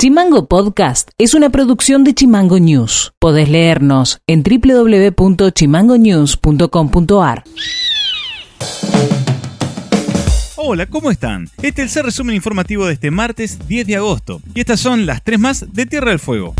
Chimango Podcast es una producción de Chimango News. Podés leernos en www.chimangonews.com.ar. Hola, ¿cómo están? Este es el resumen informativo de este martes 10 de agosto. Y estas son las tres más de Tierra del Fuego.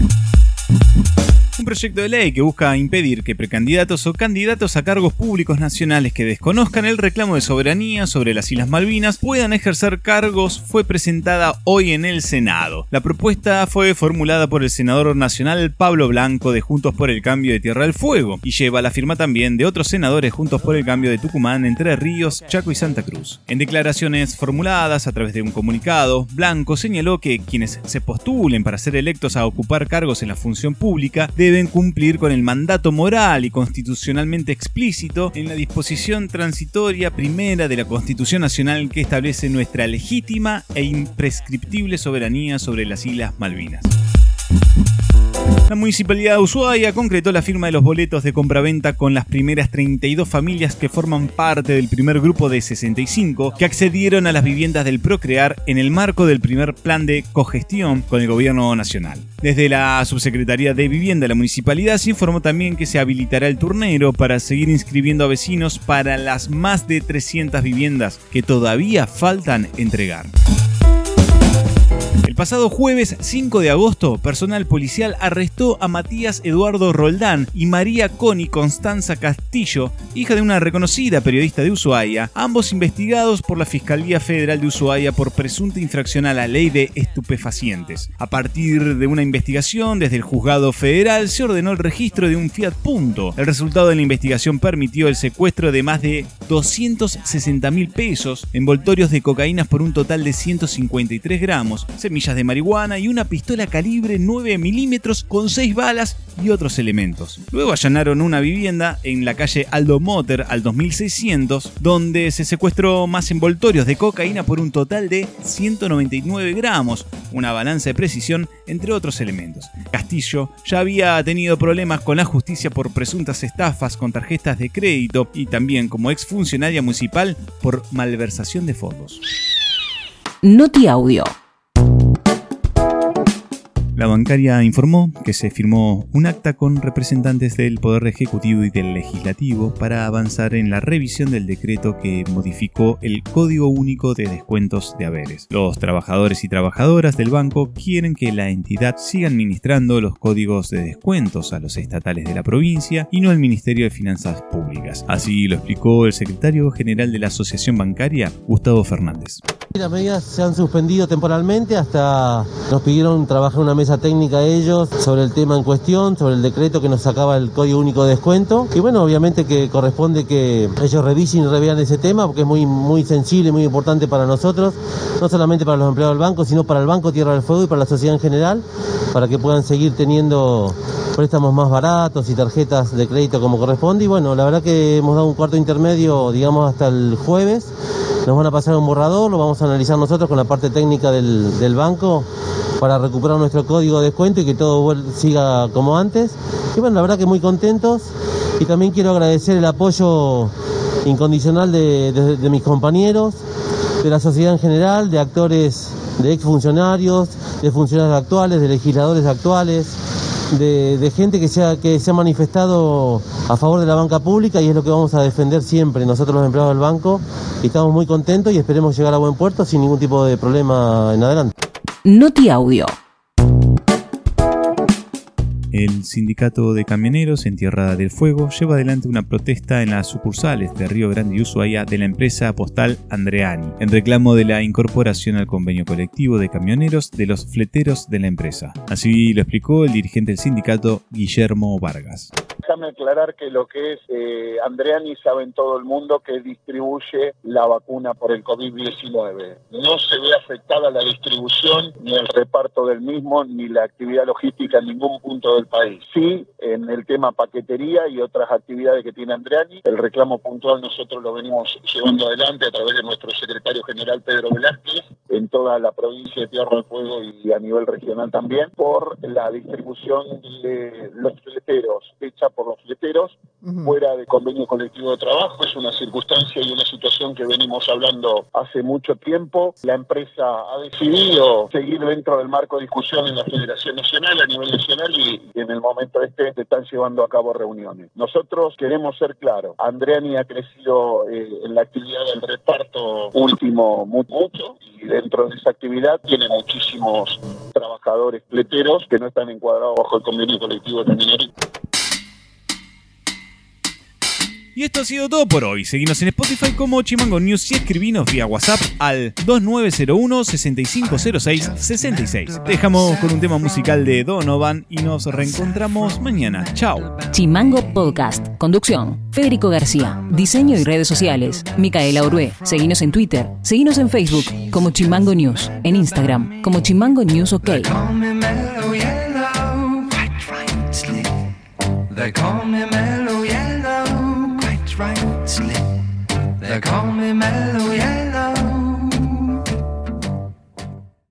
Un proyecto de ley que busca impedir que precandidatos o candidatos a cargos públicos nacionales que desconozcan el reclamo de soberanía sobre las Islas Malvinas puedan ejercer cargos fue presentada hoy en el Senado. La propuesta fue formulada por el senador nacional Pablo Blanco de Juntos por el Cambio de Tierra del Fuego y lleva la firma también de otros senadores Juntos por el Cambio de Tucumán, Entre Ríos, Chaco y Santa Cruz. En declaraciones formuladas a través de un comunicado, Blanco señaló que quienes se postulen para ser electos a ocupar cargos en la función pública deben deben cumplir con el mandato moral y constitucionalmente explícito en la disposición transitoria primera de la Constitución Nacional que establece nuestra legítima e imprescriptible soberanía sobre las Islas Malvinas. La Municipalidad de Ushuaia concretó la firma de los boletos de compraventa con las primeras 32 familias que forman parte del primer grupo de 65 que accedieron a las viviendas del Procrear en el marco del primer plan de cogestión con el gobierno nacional. Desde la Subsecretaría de Vivienda de la Municipalidad se informó también que se habilitará el turnero para seguir inscribiendo a vecinos para las más de 300 viviendas que todavía faltan entregar pasado jueves 5 de agosto, personal policial arrestó a Matías Eduardo Roldán y María Coni Constanza Castillo, hija de una reconocida periodista de Ushuaia, ambos investigados por la Fiscalía Federal de Ushuaia por presunta infracción a la ley de estupefacientes. A partir de una investigación desde el juzgado federal se ordenó el registro de un Fiat Punto. El resultado de la investigación permitió el secuestro de más de 260 mil pesos, envoltorios de cocaína por un total de 153 gramos, de marihuana y una pistola calibre 9 milímetros con 6 balas y otros elementos. Luego allanaron una vivienda en la calle Aldo Motter al 2600, donde se secuestró más envoltorios de cocaína por un total de 199 gramos, una balanza de precisión, entre otros elementos. Castillo ya había tenido problemas con la justicia por presuntas estafas con tarjetas de crédito y también como exfuncionaria municipal por malversación de fondos. Noti Audio. La bancaria informó que se firmó un acta con representantes del Poder Ejecutivo y del Legislativo para avanzar en la revisión del decreto que modificó el Código Único de Descuentos de Haberes. Los trabajadores y trabajadoras del banco quieren que la entidad siga administrando los códigos de descuentos a los estatales de la provincia y no al Ministerio de Finanzas Públicas. Así lo explicó el secretario general de la Asociación Bancaria, Gustavo Fernández. Las medidas se han suspendido temporalmente hasta nos pidieron trabajar una mesa técnica ellos sobre el tema en cuestión, sobre el decreto que nos sacaba el Código Único de Descuento. Y bueno, obviamente que corresponde que ellos revisen y revean ese tema porque es muy, muy sensible, muy importante para nosotros, no solamente para los empleados del banco, sino para el Banco Tierra del Fuego y para la sociedad en general, para que puedan seguir teniendo préstamos más baratos y tarjetas de crédito como corresponde. Y bueno, la verdad que hemos dado un cuarto intermedio, digamos, hasta el jueves nos van a pasar un borrador, lo vamos a analizar nosotros con la parte técnica del, banco para recuperar nuestro código de descuento y que todo siga como antes. Y bueno, la verdad que muy contentos y también quiero agradecer el apoyo incondicional de, mis compañeros, de la sociedad en general, de actores, de exfuncionarios, de funcionarios actuales, de legisladores actuales, de, gente que se, ha, que se ha manifestado a favor de la banca pública y es lo que vamos a defender siempre nosotros los empleados del banco y estamos muy contentos y esperemos llegar a buen puerto sin ningún tipo de problema en adelante. Noti Audio. El sindicato de camioneros en Tierra del Fuego lleva adelante una protesta en las sucursales de Río Grande y Ushuaia de la empresa postal Andreani, en reclamo de la incorporación al convenio colectivo de camioneros de los fleteros de la empresa. Así lo explicó el dirigente del sindicato Guillermo Vargas déjame aclarar que lo que es eh, Andreani sabe en todo el mundo que distribuye la vacuna por el COVID-19. No se ve afectada la distribución, ni el reparto del mismo, ni la actividad logística en ningún punto del país. Sí, en el tema paquetería y otras actividades que tiene Andreani, el reclamo puntual nosotros lo venimos llevando adelante a través de nuestro secretario general Pedro Velázquez en toda la provincia de Tierra del Fuego y a nivel regional también, por la distribución de los fleteros, hecha por los fleteros, fuera de convenio colectivo de trabajo. Es una circunstancia y una situación que venimos hablando hace mucho tiempo. La empresa ha decidido seguir dentro del marco de discusión en la Federación Nacional, a nivel nacional, y en el momento este se están llevando a cabo reuniones. Nosotros queremos ser claros. Andreani ha crecido eh, en la actividad del reparto último mucho y dentro de esa actividad tiene muchísimos trabajadores pleteros que no están encuadrados bajo el convenio colectivo de minería. Y esto ha sido todo por hoy. Seguimos en Spotify como Chimango News y escribinos vía WhatsApp al 2901-6506-66. Dejamos con un tema musical de Donovan y nos reencontramos mañana. Chao. Chimango Podcast. Conducción. Federico García. Diseño y redes sociales. Micaela Orué. Seguinos en Twitter. Seguinos en Facebook como Chimango News. En Instagram como Chimango News OK. They call me mellow yellow. They call me mellow yellow.